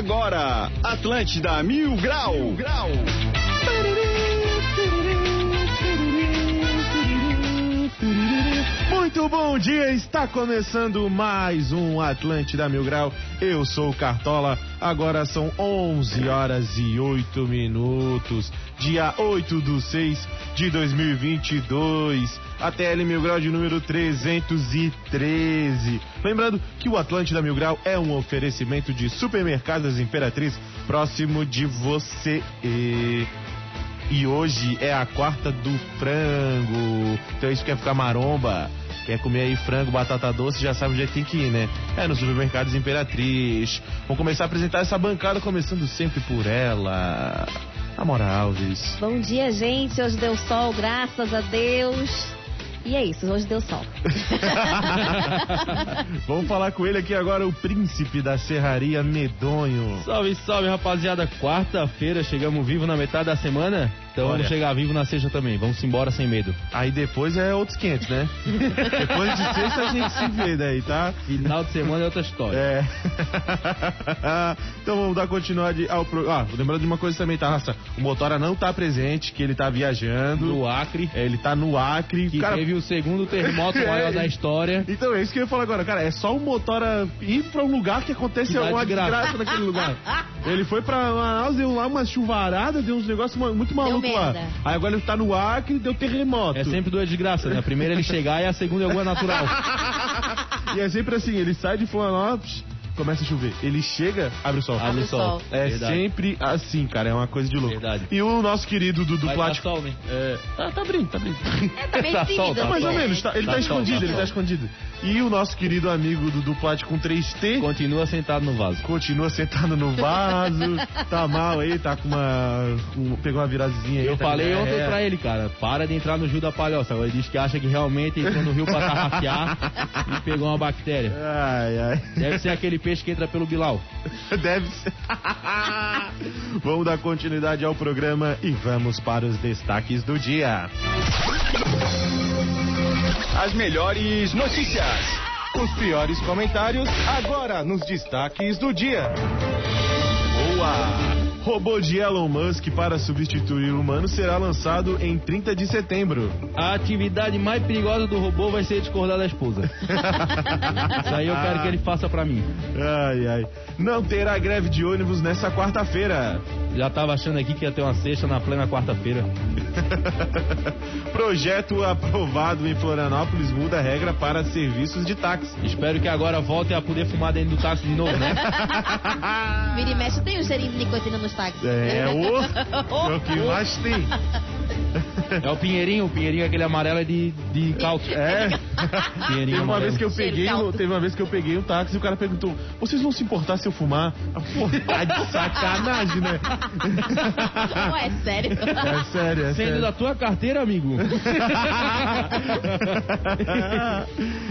agora, Atlântida Mil Grau. Mil Grau. Muito bom dia, está começando mais um Atlântida Mil Grau. Eu sou o Cartola, agora são 11 horas e 8 minutos, dia 8 do 6 de 2022. ATL Mil Grau de número 313. Lembrando que o Atlântida Mil Grau é um oferecimento de supermercados Imperatriz próximo de você. E... E hoje é a quarta do frango. Então isso quer ficar maromba. Quer comer aí frango, batata doce, já sabe onde é que tem que ir, né? É no supermercados Imperatriz. Vamos começar a apresentar essa bancada, começando sempre por ela. Amora Alves. Bom dia, gente. Hoje deu sol, graças a Deus. E é isso, hoje deu sol. Vamos falar com ele aqui agora, o príncipe da serraria medonho. Salve, salve, rapaziada. Quarta-feira, chegamos vivo na metade da semana. Então Olha. vamos chegar vivo na sexta também. Vamos embora sem medo. Aí depois é outros 500, né? depois de sexta a gente se vê daí, tá? Final de semana é outra história. É. então vamos dar continuidade ao programa. Ah, lembrando de uma coisa também, tá, Raça? O Motora não tá presente, que ele tá viajando. No Acre, É, ele tá no Acre. que Cara, teve o segundo terremoto É. maior da história. Então, é isso que eu ia falar agora, cara. É só o Motora ir pra um lugar que acontece alguma desgraça. desgraça naquele lugar. Ele foi pra Manaus, deu lá uma chuvarada, deu uns negócios muito malucos lá. Aí agora ele tá no Acre, deu terremoto. É sempre duas desgraças, né? A primeira ele chegar e a segunda é alguma natural. E é sempre assim, ele sai de Florianópolis, começa a chover. Ele chega, abre o sol. Abre o sol. É Verdade. sempre assim, cara. É uma coisa de louco. Verdade. E o nosso querido Dudu Vai dar Plástico. sol, né? É, tá, tá abrindo, tá abrindo. É, tá bem Tá tímido. sol, tá É mais ou menos, tá- ele tá, Tá escondido, tá ele tá escondido. E o nosso querido amigo Dudu Plástico com 3T Continua sentado no vaso. continua sentado no vaso, tá mal aí, tá com uma. pegou uma virazinha aí. Eu tá falei ontem é. pra ele, cara, para de entrar no Rio da Palhoça. Agora ele diz que acha que realmente entrou no rio pra tarrafiar e pegou uma bactéria. Ai, ai. Deve ser aquele peixe que entra pelo Bilal. Deve ser. vamos dar continuidade ao programa e vamos para os destaques do dia. As melhores notícias. Os piores comentários agora nos destaques do dia. Boa! Robô de Elon Musk para substituir o humano será lançado em 30 de setembro. A atividade mais perigosa do robô vai ser discordar da esposa. Isso aí eu quero que ele faça pra mim. Ai, ai. Não terá greve de ônibus nessa quarta-feira. Já tava achando aqui que ia ter uma sexta na plena quarta-feira. Projeto aprovado em Florianópolis muda a regra para serviços de táxi. Espero que agora volte a poder fumar dentro do táxi de novo, né? Vira e mexe, tem um cheirinho de nicotina nos É o, é o que mais tem. É o Pinheirinho, o Pinheirinho aquele amarelo é de, de cálcio. É. Pinheirinho Teve uma amarelo. vez que eu peguei, teve uma vez que eu peguei um táxi e o cara perguntou: "Vocês vão se importar se eu fumar?" Ah, Pô, tá de sacanagem, né? Ué, é sério? É sério, é Sendo sério. da tua carteira, amigo.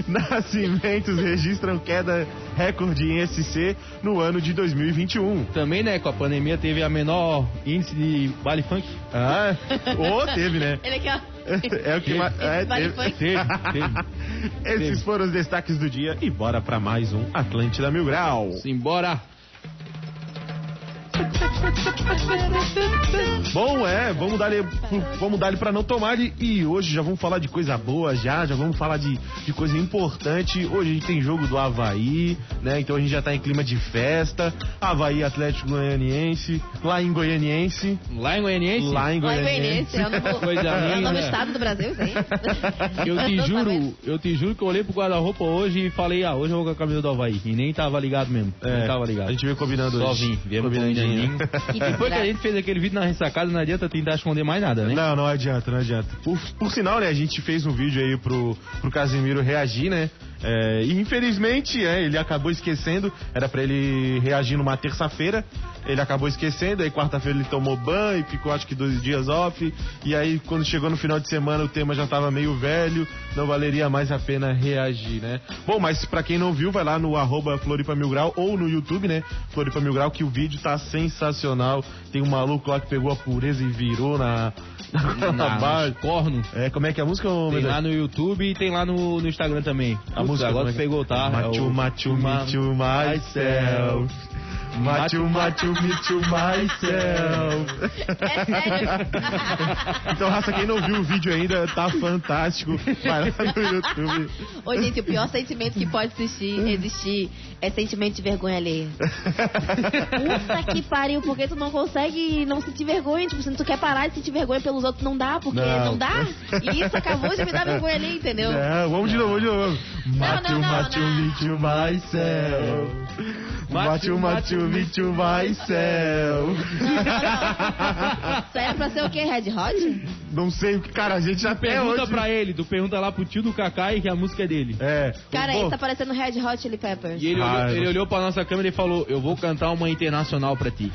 Nascimentos registram queda recorde em SC no ano de 2021. Também, né, com a pandemia teve a menor índice de baile funk. Ah, ou teve, né? Ele aqui, ó. É o que mais. É, Vale teve. funk. Teve, teve. Esses foram os destaques do dia e bora pra mais um Atlântida Mil Grau. Simbora. Bom, é, vamos dar vamos dar para não tomar e, e hoje já vamos falar de coisa boa já, já vamos falar de, de coisa importante. Hoje a gente tem jogo do Havaí, né? Então a gente já tá em clima de festa. Havaí Atlético Goianiense, lá em Goianiense, Lá em Goianiense, lá em Goianiense. Goianiense, é o novo, Coisa é o linda. novo estado do Brasil, isso aí. eu te juro, eu te juro que eu olhei pro guarda-roupa hoje e falei, ah, hoje eu vou com a camisa do Havaí. E nem tava ligado mesmo. É, nem tava ligado. A gente veio combinando Só hoje. vim, viemos combinandinho. Depois que a gente fez aquele vídeo na ressacada, não adianta tentar esconder mais nada, né? Não, não adianta, não adianta. Por, por sinal, né, a gente fez um vídeo aí pro, pro Casimiro reagir, né? É, e infelizmente, é, ele acabou esquecendo. Era pra ele reagir numa terça-feira. Ele acabou esquecendo. Aí quarta-feira ele tomou banho, ficou acho que dois dias off. E aí quando chegou no final de semana o tema já tava meio velho. Não valeria mais a pena reagir, né? Bom, mas pra quem não viu, vai lá no arroba Floripa Mil Grau ou no YouTube, né? Floripa Mil Grau, que o vídeo tá sensacional. Tem um maluco lá que pegou a pureza e virou na, nos corno. É, como é que é a música? ô, Tem lá no YouTube e tem lá no, no Instagram também. A música agora é pegou, tá? Machu, É o- machu, Ma- machu, myself. Machu Machu Michu myself. É. Então, raça, quem não viu o vídeo ainda, tá fantástico. Vai lá no YouTube. Ô, gente, o pior sentimento que pode existir, existir é sentimento de vergonha alheia. Puta que pariu, porque tu não consegue não sentir vergonha. Tipo, se tu quer parar de sentir vergonha pelos outros, não dá, porque Não. não, dá. E isso acabou de me dar vergonha ali, entendeu? Não, vamos de novo, vamos de novo. Machu Machu. Michu myself. Machu Machu Michu myself. Isso aí é pra ser o quê? Red Hot? Não sei o que, cara, a gente já Pergunta hoje... pra ele, tu pergunta lá pro tio do Kakai que a música é dele. É. Cara, Pô, isso tá parecendo Red Hot Chili Peppers. E ele, Ah, olhou, ele olhou pra nossa câmera e falou, eu vou cantar uma internacional pra ti.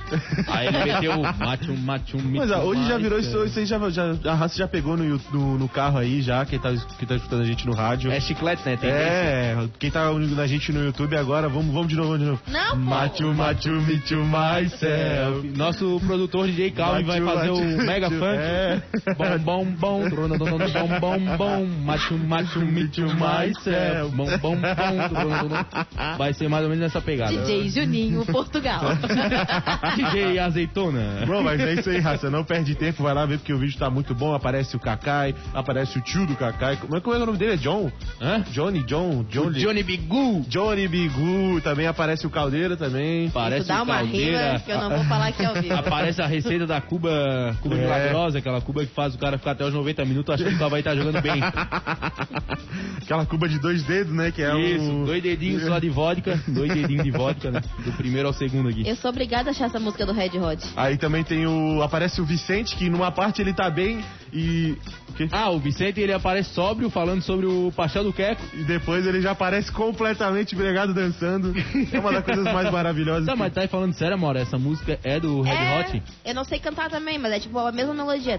Aí ele meteu machum, machum, Mas ó, hoje já virou isso, isso. aí já, já, a raça já pegou no, no, no carro aí, já, quem tá, quem tá escutando a gente no rádio. É chiclete, né? Tem É, quem tá ouvindo a gente no YouTube agora, vamos, vamos de novo, vamos de novo. Não, pô. Machu Machu Michu myself. Nosso produtor DJ Calvin vai fazer machu, o mega machu, funk. é. Bom, bom, bom, bom, bom, bom, machu, machu, michu, myself. Bom, bom, bom. Vai ser mais ou menos nessa pegada. DJ Juninho, Portugal. DJ Azeitona. Bom, mas é isso aí, raça. Não perde tempo, vai lá ver porque o vídeo tá muito bom. Aparece o Kakai, aparece o tio do Kakai. Como é, como é o nome dele? É John? Hã? Johnny, John, Johnny. Johnny Bigu. Johnny Bigu, também aparece o Caldeira também. Parece dá o uma Caldeira. rima que eu não vou falar aqui ao vivo. Aparece a receita da Cuba, Cuba É. milagrosa, aquela Cuba que faz o cara ficar até os 90 minutos achando que só vai estar jogando bem. Aquela cuba de dois dedos, né? Que é Isso, um... dois dedinhos só de vodka, dois dedinhos de vodka, né? Do primeiro ao segundo aqui. Eu sou obrigada a achar essa música do Red Hot. Aí também tem o. Aparece o Vicente, que numa parte ele tá bem e. O? Ah, o Vicente ele aparece sóbrio falando sobre o pastel do Queco. E depois ele já aparece completamente bregado dançando. É uma das coisas mais maravilhosas. Tá, que- mas tá aí falando sério, amor, essa música é do Red é, Hot? Eu não sei cantar também, mas é tipo a mesma melodia.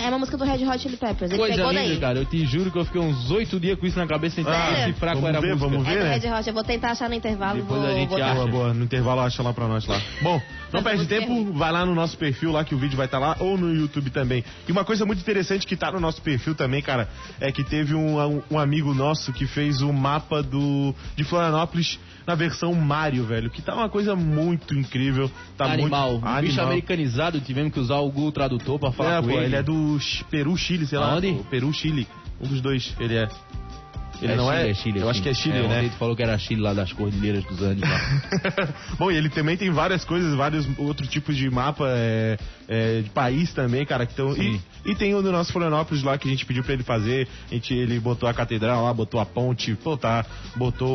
É uma música do Red Hot Chili Peppers. Ele Coisa pegou linda, daí. cara. Eu te juro que eu fiquei uns oito dias com isso na cabeça tentando Sério? decifrar qual era a ver, música. vamos É ver, do né? Red Hot. Eu vou tentar achar no intervalo. Depois vou, a gente acha. Boa, boa. No intervalo acha lá pra nós lá. Bom, não perde é tempo, vai lá no nosso perfil lá que o vídeo vai estar lá ou no YouTube também. E uma coisa muito interessante que tá no nosso perfil também, cara, é que teve um, um, um amigo nosso que fez o mapa do de Florianópolis na versão Mario, velho, que tá uma coisa muito incrível. Tá Animal. Muito... Um bicho Animal. americanizado, tivemos que usar o Google Tradutor pra falar É, com pô, ele. ele é do Peru, Chile, sei lá. Aonde? O Peru, Chile. Um dos dois, ele é. Ele não Chile, é? Chile, Eu acho que é Chile, ontem né? tu falou que era Chile lá das Cordilheiras dos Andes lá. Bom, e ele também tem várias coisas, vários outros tipos de mapa é, é, de país também, cara. Que tão, e, e tem o do nosso Florianópolis lá que a gente pediu pra ele fazer. A gente, ele botou a catedral lá, botou a ponte, pô, tá, botou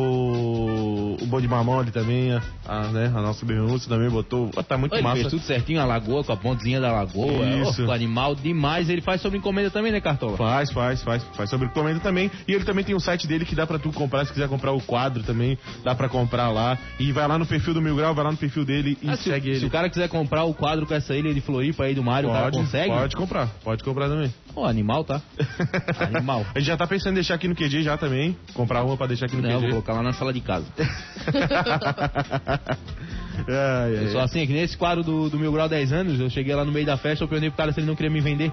o bonde mamão ali também, a, né, a nossa Bermuda também botou. Pô, tá muito ele massa. fez tudo certinho, a lagoa, com a pontezinha da lagoa. Isso. Oh, o animal demais. Ele faz sobre encomenda também, né, Cartola? Faz, faz, faz, faz sobre encomenda também. E ele também tem um site dele que dá pra tu comprar, se quiser comprar o quadro também, dá pra comprar lá. E vai lá no perfil do Mil Grau, vai lá no perfil dele e Ah, se, segue se ele. o cara quiser comprar o quadro com essa ilha de Floripa aí do Mário, o cara Pode, consegue? pode comprar, pode comprar também. Ô, animal, tá? Animal. A gente já tá pensando em deixar aqui no QG já também. Comprar uma pra deixar aqui no Não, eu vou QG. colocar lá na sala de casa. ai, ai, Eu sou assim, é que nesse quadro do, do Mil Grau 10 anos, eu cheguei lá no meio da festa, eu perguntei pro cara se ele não queria me vender.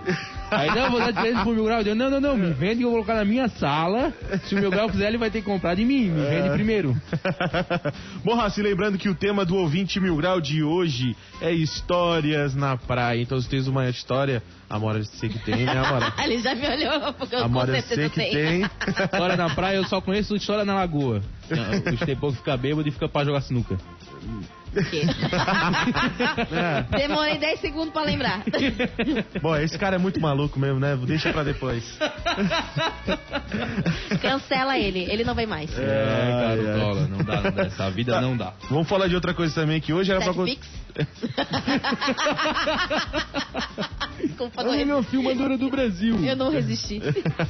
Aí, não, vou dar de presente pro Mil Grau. Eu disse, não, não, não, me vende que eu vou colocar na minha sala. Se o Mil Grau quiser, ele vai ter que comprar de mim. Me vende É. primeiro. Bom, Raci, lembrando que o tema do ouvinte mil grau de hoje é histórias na praia. Então, se tens uma história, Amora, eu sei que tem, né, Amora? Ele já me olhou, porque eu Amora, eu sei que tem. História na praia, eu só conheço história na lagoa. Os tempos que fica bêbado e fica pra jogar sinuca. Quê? Demorei 10 segundos pra lembrar. Bom, esse cara é muito maluco mesmo, né? Deixa pra depois. Cancela ele, ele não vem mais. É, cara, ai. Dola, não dá, não dá. Essa vida não dá. Vamos falar de outra coisa também, que hoje era pra... Netflix? Desculpa, É a melhor filmadora do Brasil. eu não resisti.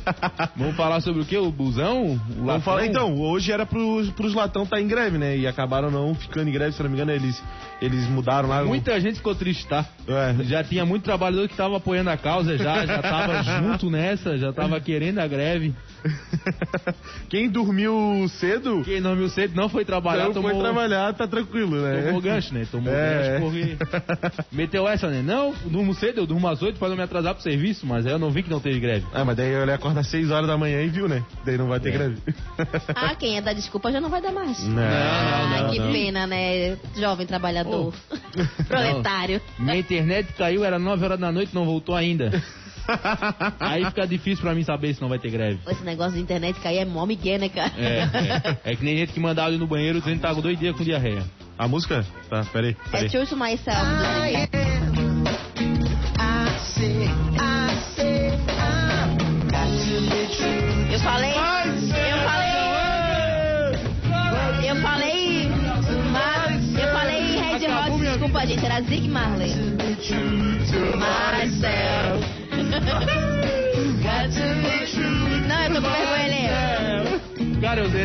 Vamos falar sobre o quê? O busão? O Vamos latão? falar então, hoje era pros, pros latão tá em greve, né? E acabaram não ficando em greve, se não me engano, eles, eles mudaram lá. o- Muita gente ficou triste, tá? É. Já tinha muito trabalhador que tava apoiando a causa, já, já tava junto nessa, já tava querendo a greve. Quem dormiu cedo Quem viu cedo não foi trabalhar, não tomou, foi trabalhar, tá tranquilo, né? tomou gancho, né? Tomou É. gancho porque... Meteu essa, né? Não, durmo cedo, eu durmo às oito, pra não me atrasar pro serviço, mas aí eu não vi que não teve greve. Ah, mas daí ele acorda às 6 horas da manhã e viu, né? Daí não vai ter É. greve. Ah, quem é da desculpa já não vai dar mais. Não, ah, não, que não. pena, né? Jovem trabalhador. Proletário. Minha internet caiu, era 9 horas da noite, não voltou ainda. Aí fica difícil pra mim saber se não vai ter greve. Esse negócio de internet cair é mó migué, né, cara? É, é. É que nem gente que manda áudio no banheiro dizendo que tá com dois dias com diarreia. A música? Tá, peraí, É peraí. True to Myself. do Zig. Zig Marley.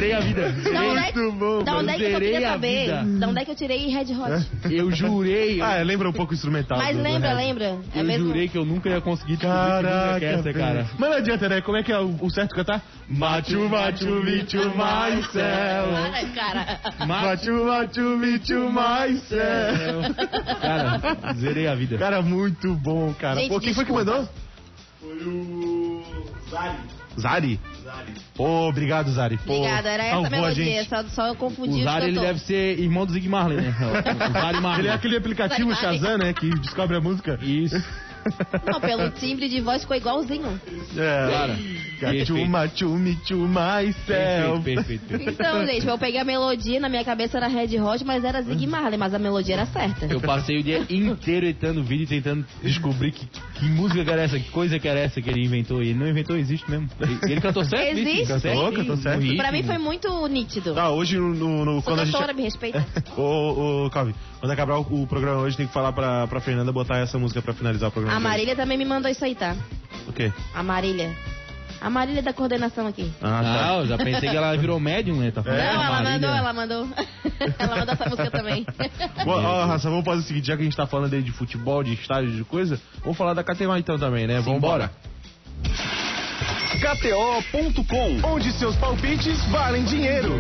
Zerei a vida. Da onde é que- Muito bom, Da onde é que eu zerei queria saber? Da onde é que eu tirei Red Hot? Eu jurei. Ah, lembra um pouco o instrumental. Mas lembra, lembra? É eu mesmo? jurei que eu nunca ia conseguir Caraca, é essa, cara. Mas não adianta, né? Como é que é o, certo cantar? Machu, machu, michu, myself. Para, cara. Machu, machu, michu, myself. Cara, zerei a vida. Cara, muito bom, cara. Gente, Pô, quem foi que desculpa. mandou? Foi o Zari. Zari? Zari. Pô, obrigado, Zari. Pô, Obrigada, era essa salvou a melodia, gente. só, só eu confundi O Zari, ele deve ser irmão do Zig Marley, né? O Zari Marley. Ele é aquele aplicativo Zari. Shazam, né? Que descobre a música. Isso. Não, pelo timbre de voz ficou igualzinho. É. Cara, machu, michu, myself. Perfeito. Então, gente, eu peguei a melodia, na minha cabeça era Red Hot, mas era Zig Marley, mas a melodia era certa. Eu passei o dia inteiro editando vídeo e tentando descobrir que, que música que era essa, que coisa que era essa que ele inventou. E ele não inventou, existe mesmo. Ele, ele cantou certo? Existe, sim. Cantou, cantou certo. Ritmo. Pra mim foi muito nítido. Tá, hoje no, no, quando a gente. me respeita. Ô, ô, Calvin, quando acabar o, o programa hoje, tem que falar pra, pra Fernanda botar essa música pra finalizar o programa. A de hoje. Marília também me mandou isso aí, tá? O quê? A Marília. A Marília da coordenação aqui. Ah, tá. Ah, eu já pensei que ela virou médium, né? Tá falando Não, a ela Marília. mandou, ela mandou. ela mandou essa música também. Ó, Raça, vamos fazer o seguinte, já que a gente tá falando aí de futebol, de estádio, de coisa, vamos falar da KTO então também, né? Vamos embora. KTO.com, onde seus palpites valem dinheiro.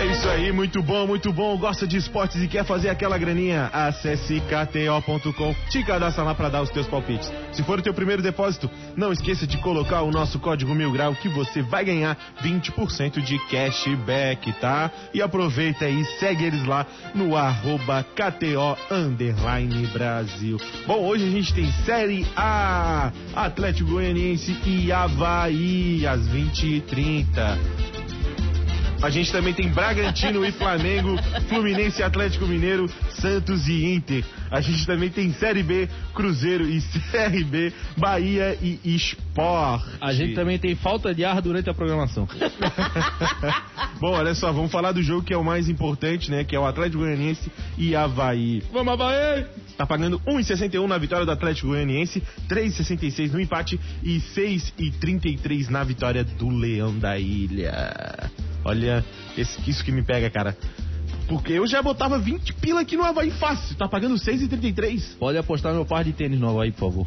É isso aí, muito bom, muito bom. Gosta de esportes e quer fazer aquela graninha? Acesse kto.com, te cadastra lá pra dar os teus palpites. Se for o teu primeiro depósito, não esqueça de colocar o nosso código Mil Grau que você vai ganhar 20% de cashback, tá? E aproveita aí, segue eles lá no arroba KTO Brasil. Bom, hoje a gente tem Série A, Atlético Goianiense e Havaí, às 20h30. A gente também tem Bragantino e Flamengo, Fluminense e Atlético Mineiro, Santos e Inter. A gente também tem Série B, Cruzeiro e CRB, Bahia e Sport. A gente também tem falta de ar durante a programação. Bom, olha só, vamos falar do jogo que é o mais importante, né? Que é o Atlético Goianiense e Havaí. Vamos, Havaí! Tá pagando 1,61 na vitória do Atlético Goianiense, 3,66 no empate e 6,33 na vitória do Leão da Ilha. Olha, esse, isso que me pega, cara. Porque eu já botava 20 pila aqui no Havaí fácil, tá pagando 6,33. Pode apostar meu par de tênis novo aí, por favor.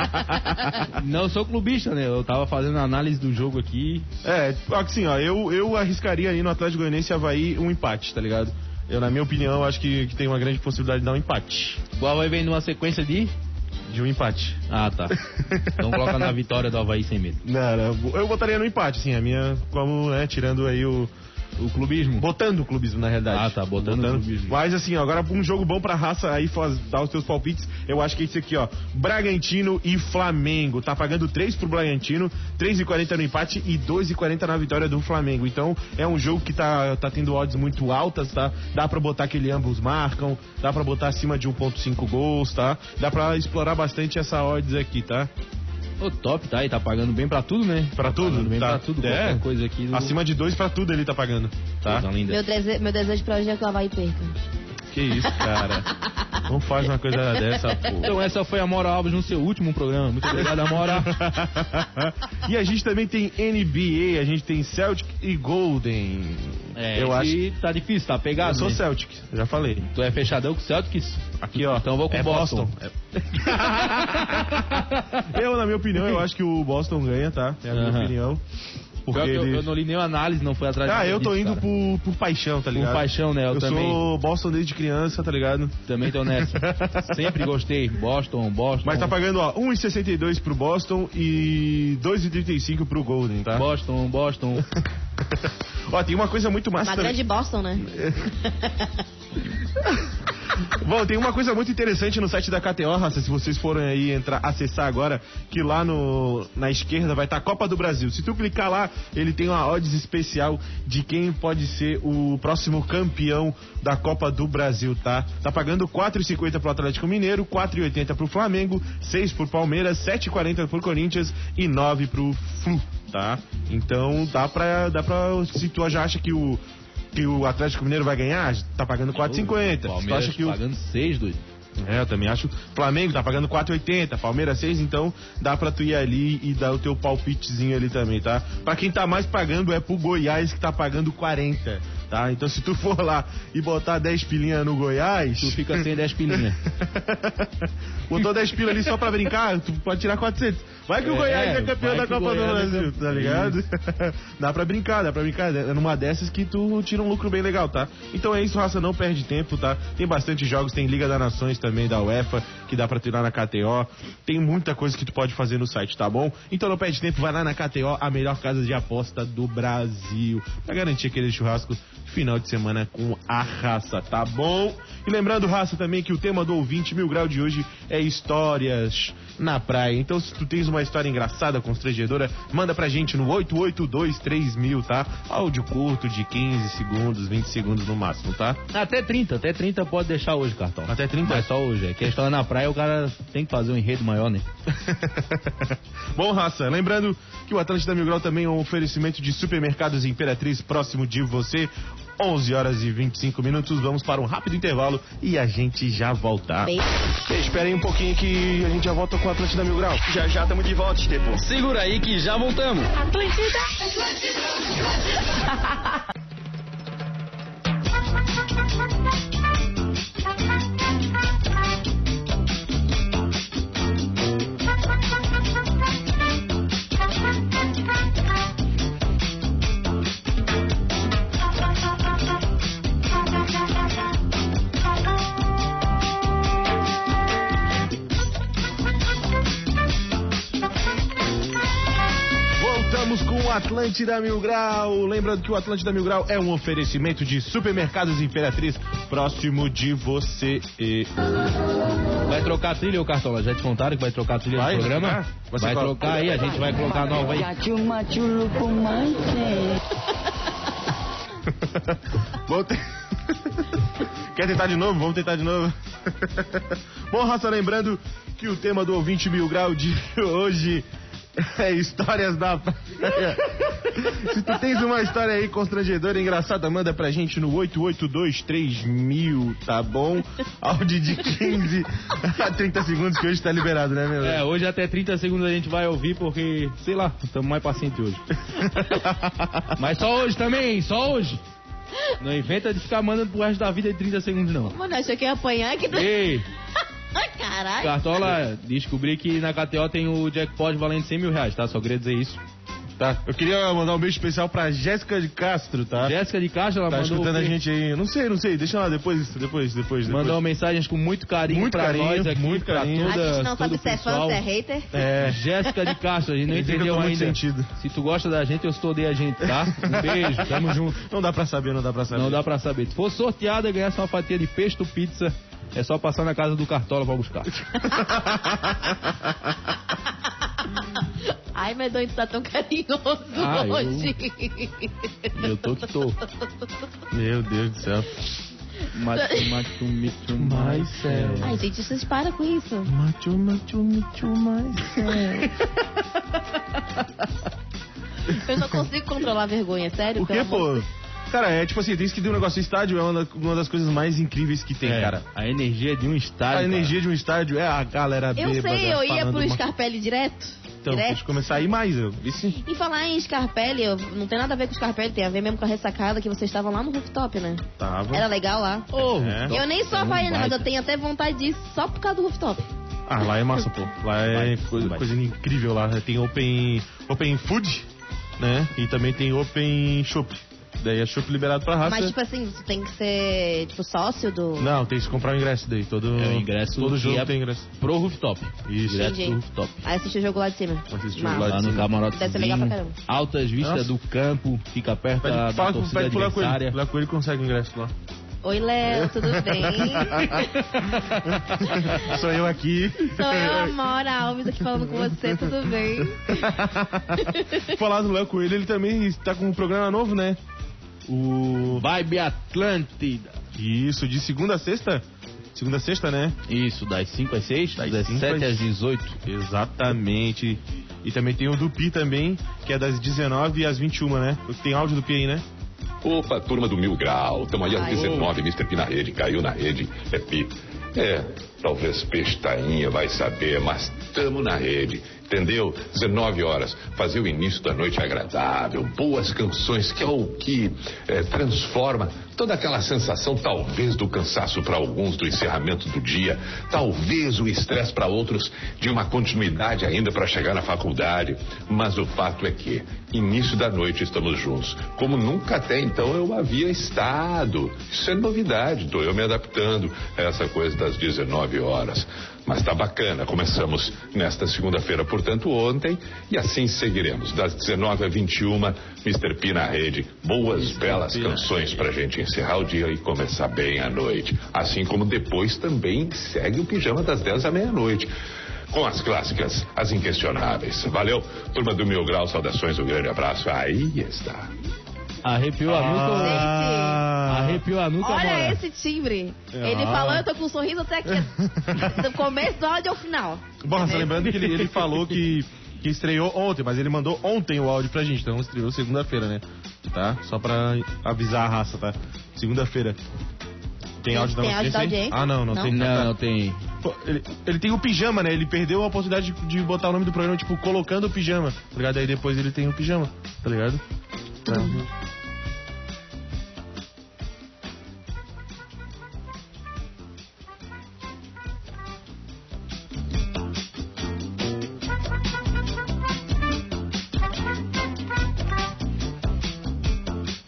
Não sou clubista, né? Eu tava fazendo análise do jogo aqui. É, assim, ó, eu, eu arriscaria aí no Atlético Goianiense e Havaí um empate, tá ligado? Eu, na minha opinião, eu acho que, que tem uma grande possibilidade de dar um empate. O Havaí vem numa sequência de. De um empate. Ah, tá. Então coloca na vitória do Havaí sem medo. Não, não, eu botaria no empate, sim, a minha, como, né, tirando aí o, O clubismo. Botando o clubismo, na realidade. Ah, tá, botando o clubismo. Mas assim, ó, agora um jogo bom pra raça aí faz, dar os teus palpites. Eu acho que é esse aqui, ó. Bragantino e Flamengo. Tá pagando 3 pro Bragantino, 3,40 no empate e 2,40 na vitória do Flamengo. Então, é um jogo que tá, tá tendo odds muito altas, tá? Dá pra botar que ele ambos marcam, dá pra botar acima de 1,5 gols, tá? Dá pra explorar bastante essa odds aqui, tá? Ô, top, tá? E tá pagando bem pra tudo, né? Pra tudo? Pagando bem tá. pra tudo, É. qualquer coisa aqui. Do... Acima de 2 pra tudo ele tá pagando, tá? Coisa linda. Meu, dese- meu desejo pra hoje é que o Havaí perca. Que isso, cara. Não faz uma coisa dessa, pô. Então essa foi a Mora Alves no seu último programa. Muito obrigado, Amora. e a gente também tem NBA, a gente tem Celtic e Golden. É, eu acho. que tá difícil, tá pegado. Eu sou né? Celtic, já falei. Tu é fechadão com o Celtics? Aqui, ó. Então eu vou com é o Boston. eu, na minha opinião, eu acho que o Boston ganha, tá? É a minha Aham. opinião. Porque eu, ele... eu não li nenhuma análise, não foi atrás Ah, eu tô disso, indo por, por paixão, tá ligado? paixão, né? Eu também. sou Boston desde criança, tá ligado? Também tô nessa. Sempre gostei. Boston, Boston. Mas tá pagando, ó, 1,62 pro Boston e 2,35 pro Golden, tá? Boston, Boston. ó, tem uma coisa muito massa Uma grande Boston, né? Bom, tem uma coisa muito interessante no site da KTO, Raça, se vocês forem aí entrar, acessar agora, que lá no, na esquerda vai estar a Copa do Brasil. Se tu clicar lá, ele tem uma odds especial de quem pode ser o próximo campeão da Copa do Brasil, tá? Tá pagando 4,50 pro Atlético Mineiro, 4,80 pro Flamengo, 6 pro Palmeiras, 7,40 pro Corinthians e 9 pro Flu, tá? Então dá pra, dá pra se tu já acha que o que o Atlético Mineiro vai ganhar, tá pagando 4,50. Se tu acha que o pagando 6, doido. é, eu também acho. Flamengo tá pagando 4,80, Palmeiras 6, então dá pra tu ir ali e dar o teu palpitezinho ali também, tá? Pra quem tá mais pagando é pro Goiás que tá pagando 40, tá? Então se tu for lá e botar 10 pilinha no Goiás. Tu fica sem 10 pilinhas. Botou 10 pila ali só pra brincar, tu pode tirar 400. Vai que o É, Goiás é campeão da o Copa do é Brasil, tá ligado? dá pra brincar, dá pra brincar. É numa dessas que tu tira um lucro bem legal, tá? Então é isso, raça, não perde tempo, tá? Tem bastante jogos, tem Liga das Nações também da UEFA, que dá pra tirar na KTO. Tem muita coisa que tu pode fazer no site, tá bom? Então não perde tempo, vai lá na KTO, a melhor casa de aposta do Brasil. Pra garantir aquele churrasco final de semana com a raça, tá bom? E lembrando, raça, também que o tema do ouvinte mil grau de hoje é histórias na praia. Então, se tu tens uma história engraçada, constrangedora, manda pra gente no 8823000, tá? Áudio curto de 15 segundos, 20 segundos no máximo, tá? Até 30, até 30 pode deixar hoje, cartão. Até 30? Mas só hoje. É que a história na praia o cara tem que fazer um enredo maior, né? Bom, raça, lembrando que o Atlântida Mil Grau também é um oferecimento de supermercados Imperatriz próximo de você. 11 horas e 25 minutos, vamos para um rápido intervalo e a gente já volta. Espera aí um pouquinho que a gente já volta com o Atlântida Mil Grau. Já já estamos de volta, Estepo. Segura aí que já voltamos. Voltamos Atlântida Mil Grau. Lembrando que o Atlântida Mil Grau é um oferecimento de supermercados Imperatriz próximo de você. E... Vai trocar a trilha, o Cartola? Já te contaram que vai trocar a trilha Vai, do programa? vai trocar? Vai trocar aí, a gente vai colocar nova aí. Vamos te- Quer tentar de novo? Vamos tentar de novo. Bom, raça, lembrando que o tema do ouvinte Mil Grau de hoje é histórias da praia. Se tu tens uma história aí constrangedora, engraçada, manda pra gente no 8823.000, tá bom? Áudio de 15 a 30 segundos, que hoje tá liberado, né, meu? É, hoje até 30 segundos a gente vai ouvir porque, sei lá, estamos mais pacientes hoje. Mas só hoje também, só hoje. Não inventa de ficar mandando pro resto da vida de 30 segundos, não. Mano, achou que ia apanhar aqui. Ei, Ai, caralho. Cartola, descobri que na KTO tem o jackpot valendo 100 mil reais, tá? Só queria dizer isso. Tá. Eu queria mandar um beijo especial pra Jéssica de Castro, tá? Jéssica de Caixa, ela Tá mandou, escutando o a gente aí. Não sei, não sei. Deixa lá depois, depois, depois. depois. Mandou mensagens com muito carinho Muito pra carinho, nós aqui, muito carinho. toda, A gente não sabe se é fã, pessoal. se é hater. É. Jéssica de Castro, a gente não entendeu ainda. sentido. Se tu gosta da gente, eu estou odeia a gente, tá? Um beijo, tamo junto. Não dá pra saber, não dá pra saber. Não dá pra saber. Se for sorteada e ganhasse uma fatia de pesto pizza, é só passar na casa do Cartola pra buscar. Ai, Medonho, tu tá tão carinhoso Ah, eu- hoje. Eu tô que tô. Meu Deus do céu. Machu, machu, michu, mais céu. Ai, gente, vocês param com isso. Machu, machu, machu, mais. Eu não consigo controlar a vergonha, sério? O que, pelo amor- pô? Cara, é tipo assim, tem que ter um negócio. Estádio é uma, uma das coisas mais incríveis que tem, É, cara. A energia de um estádio. A cara. energia de um estádio é a galera Eu bêbada. sei, eu ia pro uma- Scarpelli direto. Então, direto. deixa eu começar a ir mais. Eu. E sim. E falar em Scarpelli, eu- não tem nada a ver com Scarpelli, tem a ver mesmo com a ressacada que vocês estavam lá no rooftop, né? Tava. Era legal lá. Ô, É. Eu nem sou é havaiana, mas eu tenho até vontade disso só por causa do rooftop. Ah, lá é massa, pô. Lá é Vai, coisa, vai. coisa incrível lá. Tem open, open food. né? E também tem Open Shop. Daí é Shop liberado pra raça. Mas, tipo assim, você tem que ser, tipo, sócio do... Não, tem que comprar o ingresso daí. Todo, É o ingresso todo que jogo é tem ingresso. Pro rooftop. Isso. Direto Entendi. pro rooftop. Aí assiste o jogo lá de cima. Assiste o jogo lá Lá de no cima. camarote. Deve ser legal pra caramba. Altas vistas Nossa. do campo, fica perto Pede, da, da fala, com- torcida pede pro Léo Coelho. adversária. Léo Coelho consegue ingresso lá. Oi, Léo, tudo bem? Sou eu aqui. Sou eu, Amora Alves, aqui falando com você, tudo bem? Falar do Léo Coelho, ele também está com um programa novo, né? O. Vibe Atlântida. Isso, de segunda a sexta? Segunda a sexta, né? Isso, das 5 às 6, Das das cinco 17 às- às 18. Exatamente. E também tem o do Pi também, que é das 19 às 21, né? Tem áudio do Pi aí, né? Opa, turma do Mil Grau, estamos aí às Aê. 19, Mr. P na rede, caiu na rede, é Pi. É, talvez pestainha, vai saber, mas estamos na rede, entendeu? 19 horas, fazer o início da noite agradável, boas canções, que é o que é, transforma toda aquela sensação, talvez, do cansaço para alguns do encerramento do dia, talvez o estresse para outros de uma continuidade ainda para chegar na faculdade, mas o fato é que, início da noite estamos juntos, como nunca até então eu havia estado. Isso é novidade, estou eu me adaptando a essa coisa das 19 horas. Mas tá bacana, começamos nesta segunda-feira, portanto, ontem, e assim seguiremos. Das 19 a 21, Mr. P na rede. Boas, belas P canções pra gente encerrar o dia e começar bem a noite. Assim como depois também segue o pijama das 10 à meia-noite. Com as clássicas, as inquestionáveis. Valeu, turma do Mil Grau, saudações, um grande abraço. Aí está. Arrepiou a nuca. Ah. Arrepiou a nuca, Olha Amora. esse timbre. Ele Ah. falou, eu tô com um sorriso até aqui. Do começo do áudio ao final. Bom, só lembrando que ele, ele falou que, que estreou ontem, mas ele mandou ontem o áudio pra gente, então estreou segunda-feira, né? Tá? Só pra avisar a raça, tá? Segunda-feira. Tem áudio da Tem áudio da audiência aí? audiência? Ah, não, não, Não? tem. Não, não tem. Ele, ele tem o pijama, né? Ele perdeu a oportunidade de, de botar o nome do programa, tipo, colocando o pijama, tá ligado? Aí depois ele tem o pijama, tá ligado? Tá.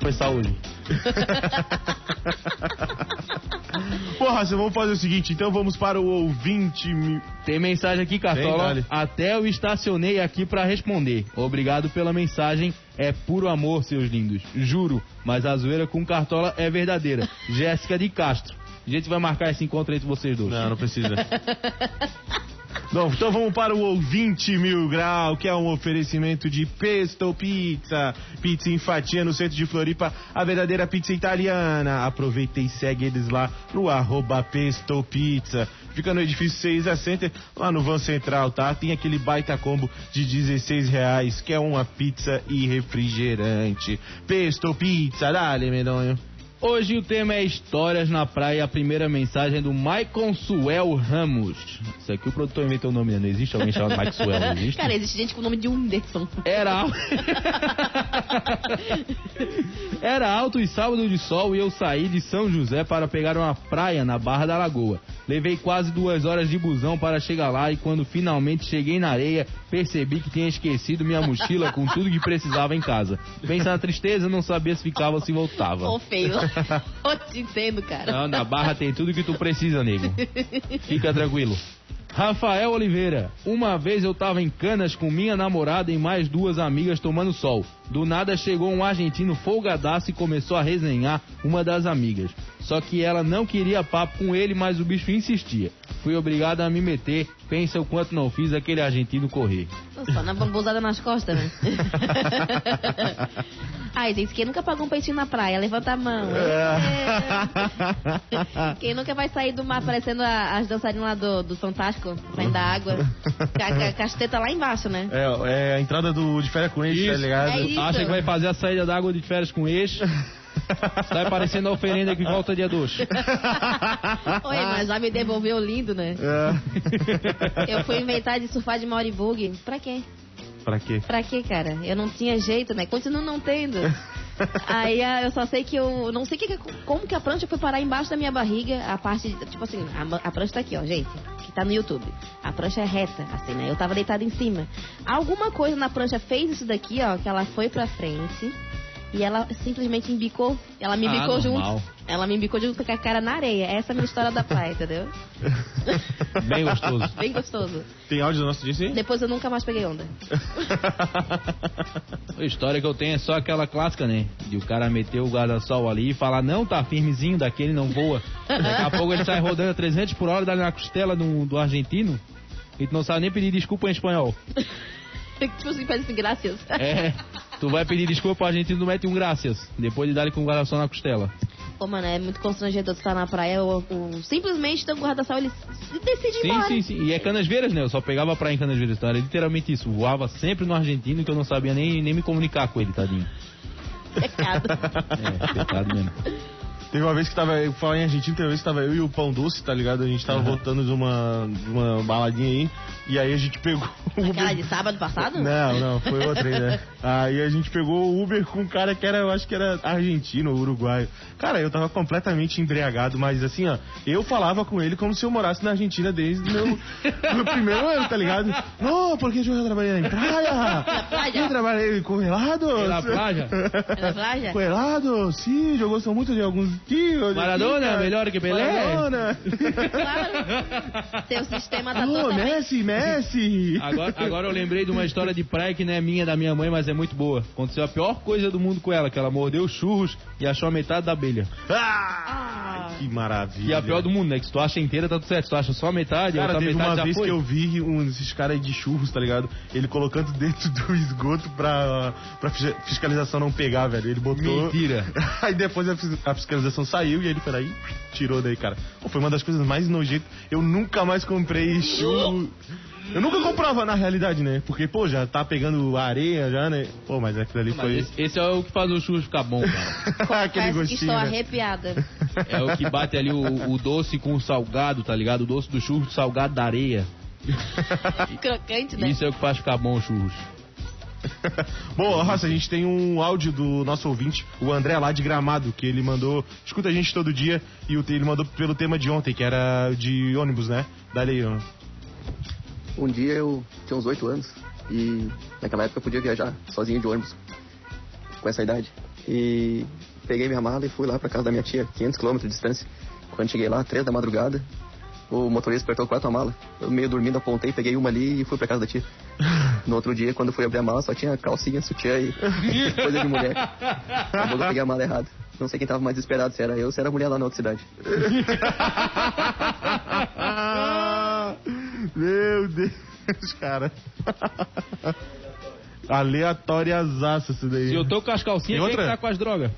Foi saúde. Porra, vamos fazer o seguinte, então vamos para o ouvinte. Tem mensagem aqui, Cartola. dale. Até eu estacionei aqui pra responder. Obrigado pela mensagem. É puro amor, seus lindos. Juro. Mas a zoeira com Cartola é verdadeira. Jéssica de Castro. A gente vai marcar esse encontro entre vocês dois. Não, não precisa. Bom, então vamos para o ouvinte mil grau, que é um oferecimento de Pesto Pizza. Pizza em fatia no centro de Floripa, a verdadeira pizza italiana. Aproveita e segue eles lá no arroba Pesto Pizza. Fica no edifício 6 a Center, lá no Van Central, tá? Tem aquele baita combo de 16 reais, que é uma pizza e refrigerante. Pesto Pizza, dale, medonho. Hoje o tema é histórias na praia. A primeira mensagem é do Maicon Suel Ramos. Isso aqui o produtor inventou o nome, né? Não existe alguém chamado Maicon Suel, não existe? Cara, existe gente com o nome de Whindersson. Era alto. Era alto e sábado de sol e eu saí de São José para pegar uma praia na Barra da Lagoa. Levei quase duas horas de busão para chegar lá e quando finalmente cheguei na areia, percebi que tinha esquecido minha mochila com tudo que precisava em casa. Pensa na tristeza, não sabia se ficava ou se voltava. Ô, feio. Eu te entendo, cara. Não, na Barra tem tudo que tu precisa, nego. Fica tranquilo. Rafael Oliveira, uma vez eu tava em Canas com minha namorada e mais duas amigas tomando sol. Do nada chegou um argentino folgadaço e começou a resenhar uma das amigas. Só que ela não queria papo com ele, mas o bicho insistia. Fui obrigado a me meter. Pensa o quanto não fiz aquele argentino correr. Só na bambuzada nas costas, né? Ai, gente, quem nunca pagou um peitinho na praia? Levanta a mão. É. Quem nunca vai sair do mar parecendo a- as dançarinas lá do, do Fantástico, saindo da água? A, casteta lá embaixo, né? É, é a entrada do, de férias com eixo, tá ligado? É isso. Acha que vai fazer a saída d'água de férias com eixo? Tá parecendo a oferenda que volta dia 2. Oi, mas já me devolveu lindo, né? É. Eu fui inventar de surfar de Mauribug. Pra quê? Pra quê? Pra quê, cara? Eu não tinha jeito, né? Continuo não tendo. Aí ah, eu só sei que eu não sei que, como que a prancha foi parar embaixo da minha barriga, a parte, de- tipo assim, a, a prancha tá aqui, ó, gente, que tá no YouTube. A prancha é reta, assim, né? Eu tava deitada em cima. Alguma coisa na prancha fez isso daqui, ó, que ela foi pra frente e ela simplesmente embicou. Ela me Ah, embicou normal. junto. Ela me embicou junto com a cara na areia. Essa é a minha história da praia, entendeu? Bem gostoso. Bem gostoso. Tem áudio do nosso dia aí? Depois eu nunca mais peguei onda. A história que eu tenho é só aquela clássica, né? De o cara meter o guarda-sol ali e falar, não, tá firmezinho, daquele não voa. Daqui a pouco ele sai rodando a 300 por hora, dá na costela do, do argentino e tu não sabe nem pedir desculpa em espanhol. tipo assim, parece graças. É, tu vai pedir desculpa pro argentino, tu mete um graças, depois de dar ele com o guarda-sol na costela. Pô, mano, é muito constrangedor tu estar na praia, o, o- simplesmente teu guarda-sol, ele decide ir Sim, sim, sim. E é Canasvieiras, né? Eu só pegava praia em Canasvieiras, então era literalmente isso. Voava sempre no argentino que eu não sabia nem, nem me comunicar com ele, tadinho. Pecado. É, pecado mesmo. Teve uma vez que tava, eu falei em Argentina, teve uma vez que tava eu e o Pão Doce, tá ligado? A gente tava voltando de uma, de uma baladinha aí, e aí a gente pegou o Aquela Uber. de sábado passado? Não, não, foi outra aí, né? Aí a gente pegou o Uber com um cara que era, eu acho que era argentino ou uruguaio. Cara, eu tava completamente embriagado, mas assim, ó, eu falava com ele como se eu morasse na Argentina desde o meu, meu primeiro ano, tá ligado? Não, porque eu trabalhei na praia. Na praia? Eu trabalhei com helados. Pela praia? Na praia? Com sim, eu gosto muito de alguns Maradona, melhor que Pelé? Maradona. Claro. Teu sistema tá Oh, totalmente... Messi, Messi. Agora, agora eu lembrei de uma história de praia que não é minha, da minha mãe, mas é muito boa. Aconteceu a pior coisa do mundo com ela, que ela mordeu churros e achou a metade da abelha. Ah, que maravilha. E a pior do mundo, né? Que se tu acha inteira, tá tudo certo. Se tu acha só a metade, a Cara, outra teve metade uma vez foi. que eu vi um desses caras aí de churros, tá ligado? Ele colocando dentro do esgoto pra, pra fis- fiscalização não pegar, velho. Ele botou. Mentira. aí depois a, fis- saiu e ele foi aí tirou daí, cara. Pô, foi uma das coisas mais nojentas. Eu nunca mais comprei churro. Eu nunca comprava na realidade, né? Porque, pô, já tá pegando areia já, né? Pô, mas aquilo ali Mas foi. esse, esse é o que faz o churros ficar bom, cara. Aquele Confesso que gostinho. estou né? arrepiada. É o que bate ali o, o doce com o salgado, tá ligado? O doce do churros, salgado da areia. Crocante, né? Isso é o que faz ficar bom o churros. Bom, Raça, a gente tem um áudio do nosso ouvinte, o André lá de Gramado, que ele mandou, escuta a gente todo dia, e ele mandou pelo tema de ontem, que era de ônibus, né? Aí, ó. Um dia eu tinha uns 8 anos e naquela época eu podia viajar sozinho de ônibus com essa idade. E peguei minha mala e fui lá pra casa da minha tia, 500 km de distância. Quando cheguei lá, 3 da madrugada, o motorista apertou quatro a mala. Eu meio dormindo, apontei, peguei uma ali e fui pra casa da tia. No outro dia, quando fui abrir a mala, só tinha calcinha, sutiã e coisa de mulher. Acabou que eu peguei a mala errada. Não sei quem tava mais desesperado, se era eu ou se era a mulher lá na outra cidade. Meu Deus, cara. Aleatóriasaça isso daí. Se eu tô com as calcinhas, quem é que tá com as drogas?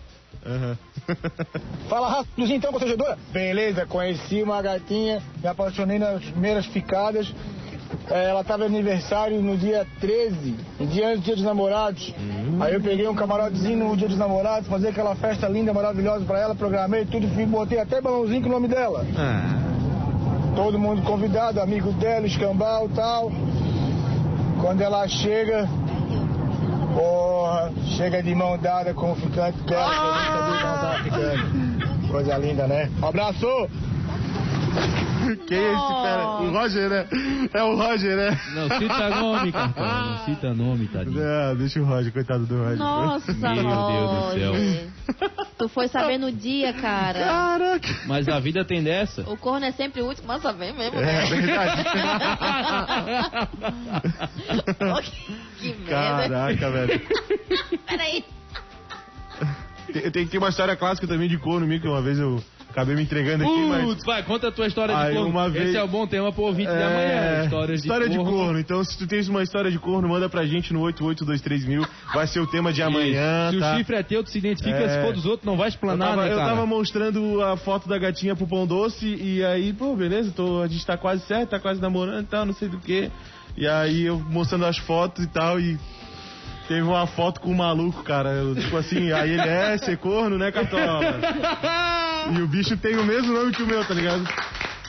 Aham. Fala rápido então, constrangedora. Beleza, conheci uma gatinha, me apaixonei nas primeiras ficadas. É, ela tava aniversário no dia 13, no dia antes do dia dos namorados. Aí eu peguei um camarotezinho no dia dos namorados, fazer aquela festa linda, maravilhosa pra ela, programei tudo, botei até balãozinho com o nome dela. Ah, Todo mundo convidado, amigo dela, escambau e tal. Quando ela chega, porra, chega de mão dada com o ficante dela, que eu nem sabia que ela tava ficando. Coisa linda, né? Abraço! Quem é esse cara? O Roger, né? É o Roger, né? Não cita nome, cara. Não cita nome, tadinho. Não, deixa o Roger, coitado do Roger. Nossa, Meu Deus do céu. Roger. Tu foi saber no dia, cara. Caraca. Mas a vida tem dessa. O corno é sempre o último a saber mesmo, É né? verdade. que merda. Caraca, velho. Peraí. Tem, tem, tem uma história clássica também de corno que uma vez eu acabei me entregando aqui, mas... Putz, vai, conta a tua história Aí, de corno. uma vez- Esse é o bom tema pro ouvinte de amanhã. Histórias história de de corno. corno. Então, se tu tens uma história de corno, manda pra gente no 8823000 mil. Vai ser o tema de amanhã, Se tá? o chifre é teu, tu se identifica. É. Se for dos outros, não vai Eu explanar, tava, né, eu tava mostrando a foto da gatinha pro Pão Doce e aí, pô, beleza, tô, a gente tá quase certo, tá quase namorando e tal, não sei do que. E aí eu mostrando as fotos e tal e teve uma foto com um maluco, cara. Eu, tipo assim, aí ele é ser corno, né, Cartola? E o bicho tem o mesmo nome que o meu, tá ligado?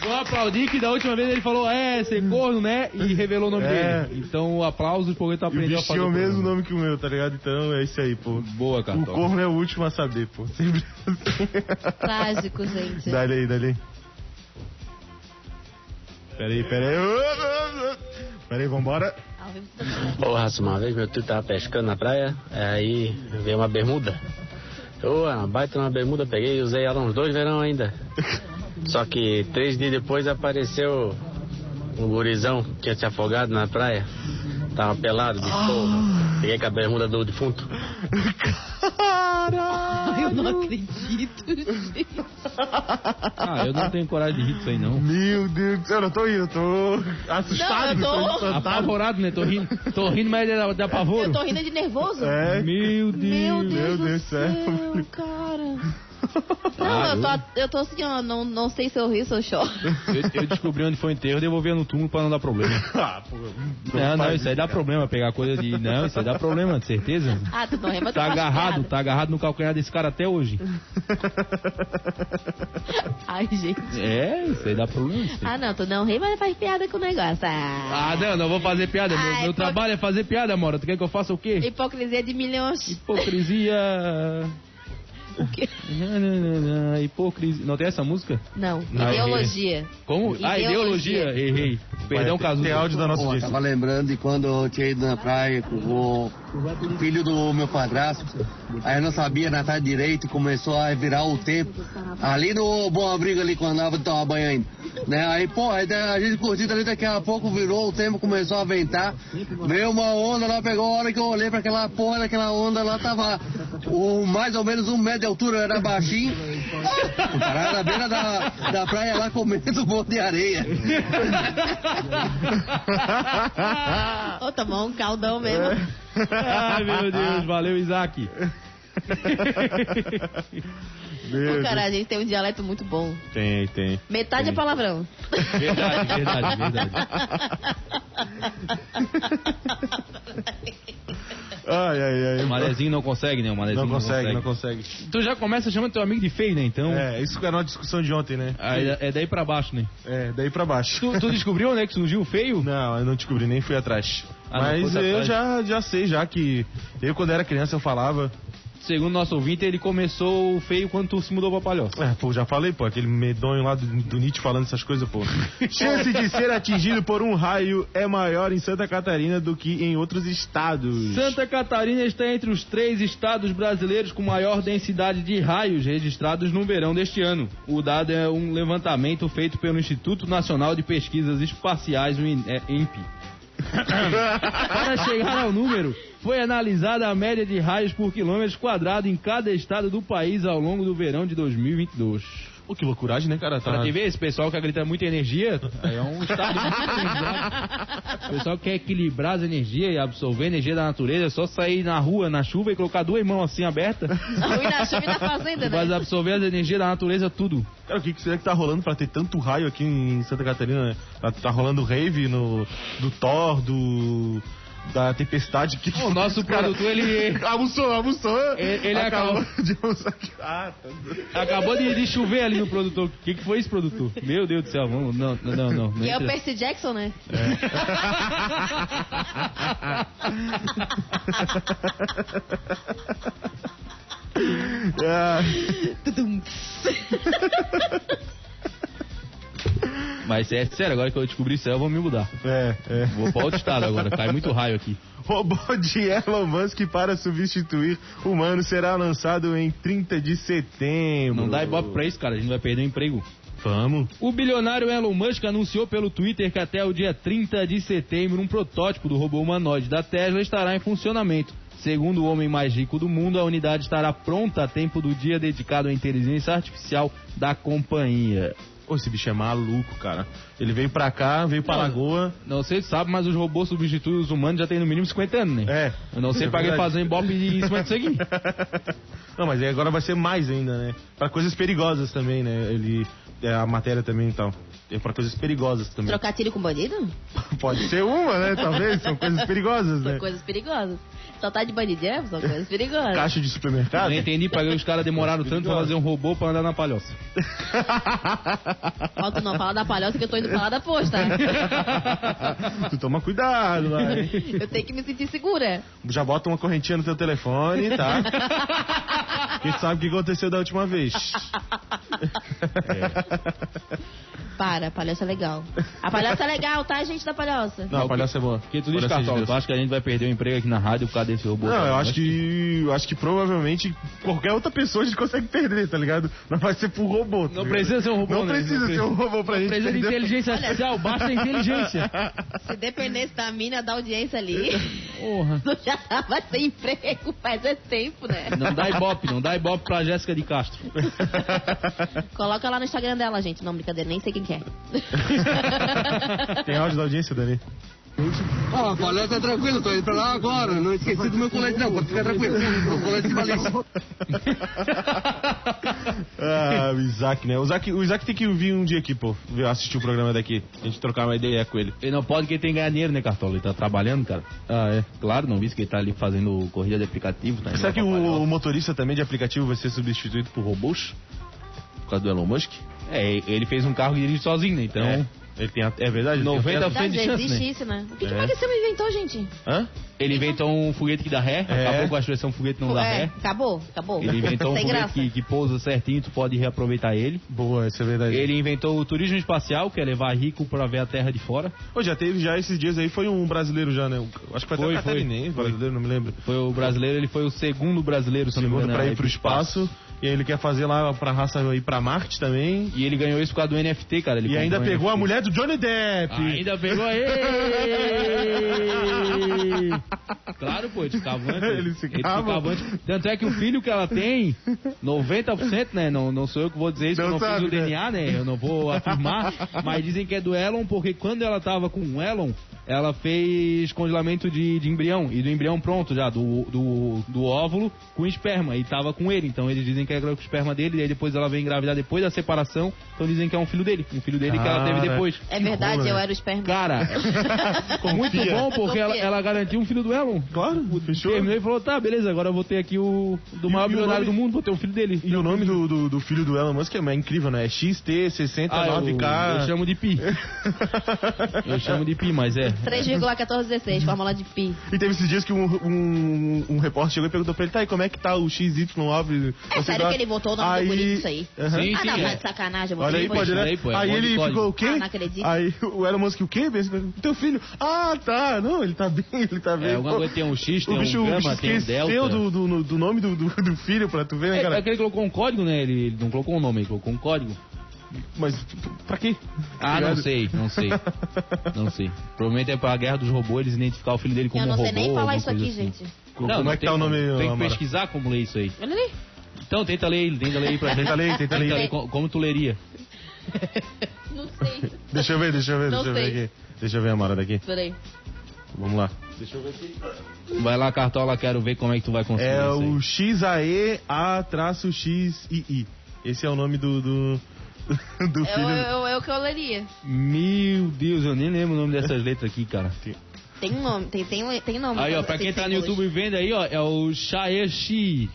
Vou aplaudir que da última vez ele falou, é, ser corno, né? E revelou o nome É. dele. Então, aplausos porque tu E o aprendeu a fazer tinha o mesmo nome que o meu, tá ligado? Então é isso aí, pô. Boa, O Cartola. corno é o último a saber, pô. Sempre assim. Trágico, gente. Dá-lhe aí, dá-lhe aí. Peraí, peraí. Peraí, vambora. Tá Ô, Raça, uma vez meu tio tava pescando na praia, aí veio uma bermuda. Ô, uma baita uma bermuda, peguei e usei ela uns dois verão ainda. Só que três dias depois apareceu um gurizão que tinha se afogado na praia. Tava pelado de porra. Peguei com a bermuda do defunto. Eu não acredito. gente. Ah, eu não tenho coragem de rir disso aí, não. Meu Deus do céu, eu não tô rindo, eu tô assustado. Não, eu tô- espantado. Apavorado, né? Tô rindo, tô rindo mas dá, dá pavoro. Eu tô rindo de nervoso. É. Meu Deus. Meu Deus, Meu do Deus do céu, céu. cara. Não, Ah, eu tô, eu tô assim, ó, não, não sei se eu rio, se eu choro. Eu, eu descobri onde foi o enterro e devolvi no túmulo pra não dar problema. Ah, pô. Não, não, isso aí dá problema, pegar coisa de... Não, isso aí dá problema, de certeza. Ah, tu não ri, mas tu Tá agarrado, tá agarrado no calcanhar desse cara até hoje. Ai, gente. É, isso aí dá problema. Ah, não, tu não ri, mas faz piada com o negócio. Ah, Ah, não, não vou fazer piada. Meu, Ai, meu pô- trabalho é fazer piada, Mora. Tu quer que eu faça o quê? hipocrisia de milhões. Hipocrisia. O quê? Não, não, não, não, Hipocrisia. Não tem essa música? Não, Ah, ideologia. Como? Ah, ideologia. Ideologia. Errei. Perdão, caso. Tem áudio da nossa Pô, tava lembrando de quando eu tinha ido na praia com o filho do meu padrasto. Aí eu não sabia nadar direito e começou a virar o tempo. Ali no Bom Abrigo, ali, quando andava de tomar banho ainda. Né? Aí, pô, aí a gente curtindo ali, daqui a pouco virou o tempo, começou a ventar. Veio uma onda lá, pegou a hora que eu olhei pra aquela porra daquela onda lá, tava o, mais ou menos um metro de altura, eu era baixinho. O cara era na beira da, da praia lá comendo um monte de areia. Ô, tomou um caldão mesmo. Ai, meu Deus. Valeu, Isaac. Ô, cara, a gente tem um dialeto muito bom. Tem, tem. Metade é palavrão. Verdade, verdade, verdade. Ai, ai, ai. O Manezinho não consegue, né? O Manezinho Não consegue, não consegue. Tu já começa chamando teu amigo de feio, né? Então. É, isso era uma discussão de ontem, né? Aí é daí pra baixo, né? É, daí pra baixo. Tu, tu descobriu, né, que surgiu o feio? Não, eu não descobri, nem fui atrás. Ah, não Mas eu atrás. já, já sei, já que eu quando era criança eu falava. Segundo nosso ouvinte, ele começou feio quando tu se mudou pra Palhoça. É, pô, já falei, pô, aquele medonho lá do, do Nietzsche falando essas coisas, pô. Chance de ser atingido por um raio é maior em Santa Catarina do que em outros estados. Santa Catarina está entre os três estados brasileiros com maior densidade de raios registrados no verão deste ano. O dado é um levantamento feito pelo Instituto Nacional de Pesquisas Espaciais, o IN- INPE. Para chegar ao número, foi analisada a média de raios por quilômetro quadrado em cada estado do país ao longo do verão de 2022. Pô, que loucuragem, né, cara? Tá... Pra te ver, esse pessoal que acredita muito em energia, aí é um estado muito. O pessoal que quer equilibrar as energias e absorver a energia da natureza, é só sair na rua, na chuva e colocar duas mãos assim abertas. Ruim na chuva e na fazenda, né? absorver as energias da natureza tudo. Cara, o que, que será que tá rolando pra ter tanto raio aqui em Santa Catarina, né? Tá, tá rolando rave no, do Thor, do. Da tempestade que. O nosso produtor, ele- Almoçou, almoçou. Ele- ele acabou- de almoçar. Ah, tá... Acabou de, de chover ali no produtor. O que, que foi esse produtor? Meu Deus do céu, vamos. Não, não, não. não, não E é o. Percy Jackson, né? Ah, Tudum. Mas é sério, agora que eu descobri isso eu vou me mudar. é, é. Vou pra outro estado agora, cai muito raio aqui. Robô de Elon Musk para substituir humano será lançado em 30 de setembro. Não dá ibope pra isso, cara, a gente vai perder o emprego. Vamos. O bilionário Elon Musk anunciou pelo Twitter que até o dia 30 de setembro um protótipo do robô humanoide da Tesla estará em funcionamento. Segundo o homem mais rico do mundo, a unidade estará pronta a tempo do dia dedicado à inteligência artificial da companhia. Ô, esse bicho é maluco, cara. Ele veio pra cá, veio pra Não. Lagoa. Não sei se sabe, mas os robôs substituem os humanos já tem no mínimo 50 anos, né? É. Eu não sei É pra que verdade. fazer um ibope em cima disso aqui. Não, mas aí agora vai ser mais ainda, né? Pra coisas perigosas também, né? Ele. É a matéria também e tal. É pra coisas perigosas também. Trocar tiro com bandido? Pode ser uma, né? Talvez. São coisas perigosas, São né? coisas perigosas. Só tá de bandidão, são coisas perigosas. Caixa de supermercado. Não entendi pra que os caras demoraram tanto pra fazer um robô pra andar na palhoça. Ó, tu não fala da palhoça que eu tô indo falar da posta. tu toma cuidado, vai. Eu tenho que me sentir segura. Já bota uma correntinha no teu telefone, tá? Porque sabe o que aconteceu da última vez. Para, palhoça é legal. A palhoça é legal, tá, gente da palhoça? Não, a palhaça é boa. Que tu diz, Cartola, tu acha que a gente vai perder o emprego aqui na rádio por causa desse robô? Não, cara? eu acho que. Eu acho que provavelmente qualquer outra pessoa a gente consegue perder, tá ligado? Não vai ser por robô. tá Não precisa ser um robô, Não né? precisa Não ser um robô pra Não gente precisa de inteligência artificial, basta a inteligência. Se dependesse da mina da audiência ali, Porra. tu já tava sem emprego faz é tempo, né? Não dá ibope, não dá ibope pra Jéssica de Castro. Coloca lá no Instagram dela, gente. Não, brincadeira, nem sei quem que é. Tem áudio da audiência, Dani? Ó, coleta é tranquilo, tô indo pra lá agora. Não esqueci do meu colete, não. Pode ficar tranquilo. O colete de valência. Ah, o Isaac, né? O Isaac, o Isaac tem que vir um dia aqui, pô. Assistir o programa daqui. A gente trocar uma ideia com ele. Ele não pode que ele tem que ganhar dinheiro, né, Cartola? Ele tá trabalhando, cara. Ah, é. Claro, não vi que ele tá ali fazendo corrida de aplicativo. Tá Será que o, o motorista também de aplicativo vai ser substituído por robôs? Por causa do Elon Musk? É, ele fez um carro que dirige sozinho, né? Então, É. Ele tem a- é verdade? ele tem 90 acesso? frente de Já chance, existe né? isso, né? O que, que É. o Magacema inventou, gente? Hã? ele inventou um foguete que dá ré, É. acabou com a expressão foguete não dá é, ré. acabou, acabou. Ele inventou um foguete que, que pousa certinho, tu pode reaproveitar ele. Boa, isso é verdade. Ele inventou o turismo espacial, que é levar rico pra ver a Terra de fora. Pô, já teve, já esses dias aí, foi um brasileiro já, né? Um- Acho que foi, Foi, até o foi. brasileiro, não me lembro. Foi o brasileiro, ele foi o segundo brasileiro, se eu não me Segundo engano, pra a ir pro espaço. E ele quer fazer lá pra raça ir pra Marte também. E ele ganhou isso por causa do NFT, cara. Ele E ainda pegou a NFT. mulher do Johnny Depp. Ainda pegou aí! claro, pô, de cavante. Eles se cavante. Tanto é que o filho que ela tem, 90%, né? Não, não sou eu que vou dizer isso, Não eu não sabe, fiz o né? DNA, né? Eu não vou afirmar, mas dizem que é do Elon, porque quando ela tava com o Elon, ela fez congelamento de, de embrião, e do embrião pronto já, do, do, do óvulo com esperma, e tava com ele. Então eles dizem que é com o esperma dele, e aí depois ela vem engravidar depois da separação, então dizem que é um filho dele, um filho dele que ela teve depois. É verdade, eu era o esperma. Cara, muito bom, porque ela, ela garantiu um filho do Elon. Claro, fechou. Terminou e falou, tá, beleza, agora eu vou ter aqui o do maior e o bilionário nome- do mundo, vou ter um filho dele. E o nome do, do, do filho do Elon Musk é incrível, né? É Ah, eu, XT69K. eu chamo de Pi. Eu chamo de Pi, mas é. 3,1416, fórmula de pi. E teve esses dias que um, um, um repórter chegou e perguntou pra ele, tá, e como é que tá o XY9? É sério que ele botou o nome do bonito disso aí? Aham. Sim, ah, não, sim, tá é. de sacanagem. eu Olha aí, pode, né? aí, pô, é aí ele código. ficou o quê? Ah, não acredito. Aí o Elon Musk, o quê? Teu filho? Ah, tá. Não, ele tá bem, ele tá bem. É, alguma coisa tem um X, tem o bicho, um o gama, bicho tem um esqueceu delta. do, do, do nome do, do, do filho pra tu ver, né, É, cara? é que ele colocou um código, né? Ele, ele não colocou um nome, ele colocou um código. Mas pra quê? Ah, não sei, não sei. Não sei. Provavelmente é pra guerra dos robôs, eles identificar o filho dele como Eu não um sei robô. nem falar isso aqui, assim. gente. Como Não, é não que tem tá o nome, Tem que pesquisar como ler isso aí. Olha ali. Então, tenta ler, tenta ler aí pra gente. Tenta ler, tenta ler. co- Como tu leria? Não sei. Deixa eu ver, deixa eu ver, Não deixa eu ver aqui. Deixa eu ver a Mara daqui. Peraí. Vamos lá. Vai lá, Cartola, quero ver como é que tu vai conseguir É isso aí. o XAE-A-XII. Esse é o nome do, do, do É, filho. o- é, o- é o que eu leria. Meu Deus, eu nem lembro o nome dessas letras aqui, cara. Tem um nome, tem, tem, tem nome. Aí, ó, pra quem tá no. YouTube vendo aí, ó, é o Shaeshi.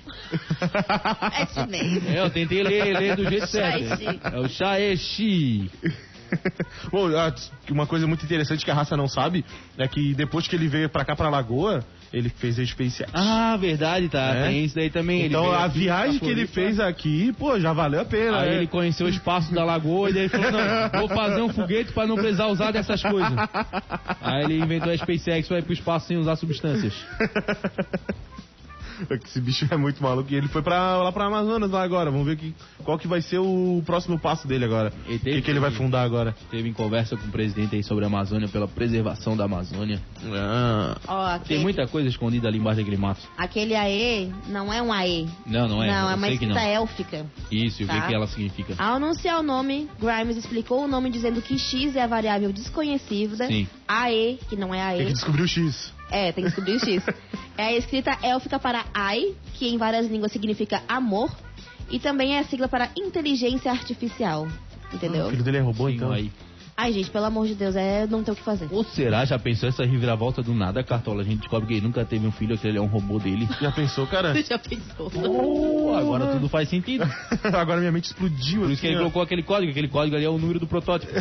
É chinês. É, eu tentei ler, ler do jeito certo. É o Shaeshi. Bom, ah, uma coisa muito interessante que a raça não sabe é que depois que ele veio pra cá, pra Lagoa, ele fez a SpaceX. Ah, verdade, tá. É? Tem isso daí também. Então a viagem pra que ele fez aqui, pô, já valeu a pena. Aí né? ele conheceu o espaço da lagoa e daí ele falou, não, vou fazer um foguete pra não precisar usar dessas coisas. Aí ele inventou a SpaceX pra ir pro espaço sem usar substâncias. Esse bicho é muito maluco. E ele foi pra, lá pra Amazonas lá agora. Vamos ver que, qual que vai ser o próximo passo dele agora. Ele O que, que ele vai fundar agora? Teve em conversa com o presidente aí sobre a Amazônia, pela preservação da Amazônia. Ah, Tem aquele, muita coisa escondida ali embaixo daquele mato. aquele AE não é um AE. Não, não é. Não, é uma escrita élfica. Isso, e o que, Tá. que ela significa? Ao anunciar o nome, Grimes explicou o nome dizendo que X é a variável desconhecida. Sim. AE, que não é tem AE. que descobrir o X. É, tem que descobrir o X. É a escrita élfica para AI, que em várias línguas significa amor. E também é a sigla para inteligência artificial. Entendeu? O filho dele é robô, Sim, então. aí. Ai, gente, pelo amor de Deus, é não ter o que fazer. Ou será, já pensou essa reviravolta do nada, Cartola? A gente descobre que ele nunca teve um filho, que ele é um robô dele. Já pensou, cara? Já pensou? Oh, agora tudo faz sentido. Agora minha mente explodiu. Por isso que ele assim, colocou aquele código, aquele código ali é o número do protótipo.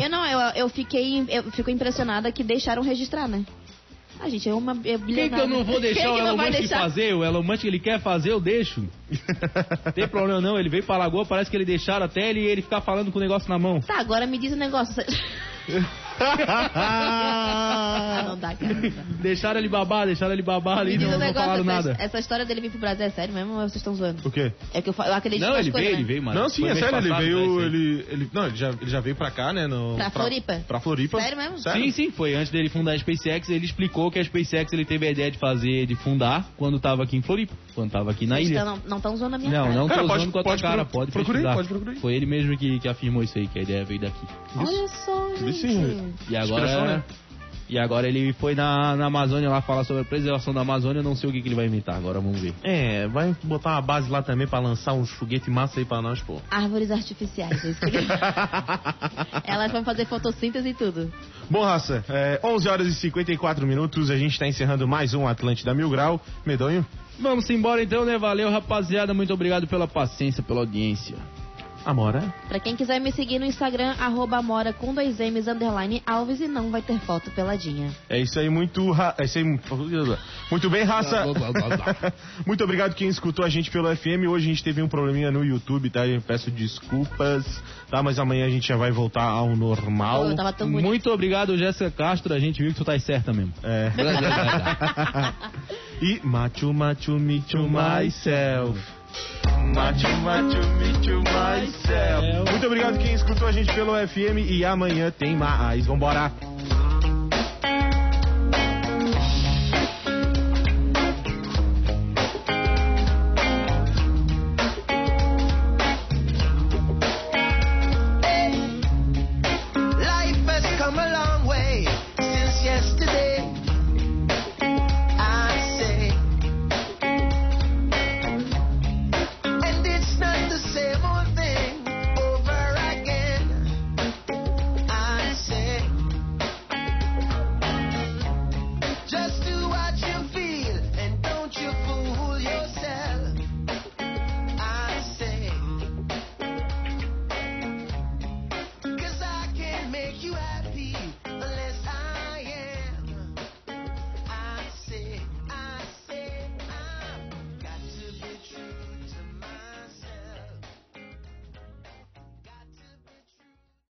Eu não, eu, eu fiquei. Eu fico impressionada que deixaram registrar, né? Ah, gente, é uma. É Quem que eu não vou deixar o Elon Musk fazer? O Elon Musk ele quer fazer, eu deixo. Tem problema não, ele veio pra Lagoa, parece que ele deixaram até ele, ele ficar falando com o negócio na mão. Tá, agora me diz um negócio. Ah, não dá, cara. não dá. Deixaram ele babar, deixaram ele babar ali e não, um não falaram essa, nada. essa história dele vir pro Brasil é sério mesmo ou vocês estão zoando? O quê? É que eu, eu acredito Não, ele coisas, veio, né? ele veio, mano. Não, sim, Foi é sério, ele veio. né. Ele, ele, não, ele já, ele já veio pra cá, né? No, Pra Floripa? Pra Floripa. Sério mesmo? Sim, sim, foi antes dele fundar a SpaceX, ele explicou que a SpaceX ele teve a ideia de fazer, de fundar, quando tava aqui em Floripa, quando tava aqui na Vocês ilha. tão- não estão zoando a minha Não, cara. não Cara, tô pode- usando com a tua cara, pode procura aí, pesquisar. pode procurar. Foi ele mesmo que, que afirmou isso aí, que a ideia veio daqui. Olha só, gente. Sim. E agora, Inspiração, né? E agora ele foi na, na Amazônia lá falar sobre a preservação da Amazônia, eu não sei o que, que ele vai inventar, agora vamos ver. É, vai botar uma base lá também pra lançar uns foguetes massa aí pra nós, pô. Árvores artificiais. é isso que Elas vão fazer fotossíntese e tudo. Bom, raça, é, 11 horas e 54 minutos, a gente tá encerrando mais um Atlântida Mil Grau. Medonho, Vamos embora então, né? Valeu, rapaziada. Muito obrigado pela paciência, pela audiência. Amora. Pra quem quiser me seguir no Instagram, arroba Amora com dois M's, underline Alves e não vai ter foto peladinha. É isso aí, muito. Ra... É isso aí, muito bem, raça. muito obrigado quem escutou a gente pelo FM. Hoje a gente teve um probleminha no YouTube, tá? Eu peço desculpas, tá? Mas amanhã a gente já vai voltar ao normal. Eu tava tão bonito. Muito obrigado, Jéssica Castro. A gente viu que tu tá certa mesmo. É. e Machu Machu Michu Myself. Muito obrigado quem escutou a gente pelo FM e amanhã tem mais. Vambora.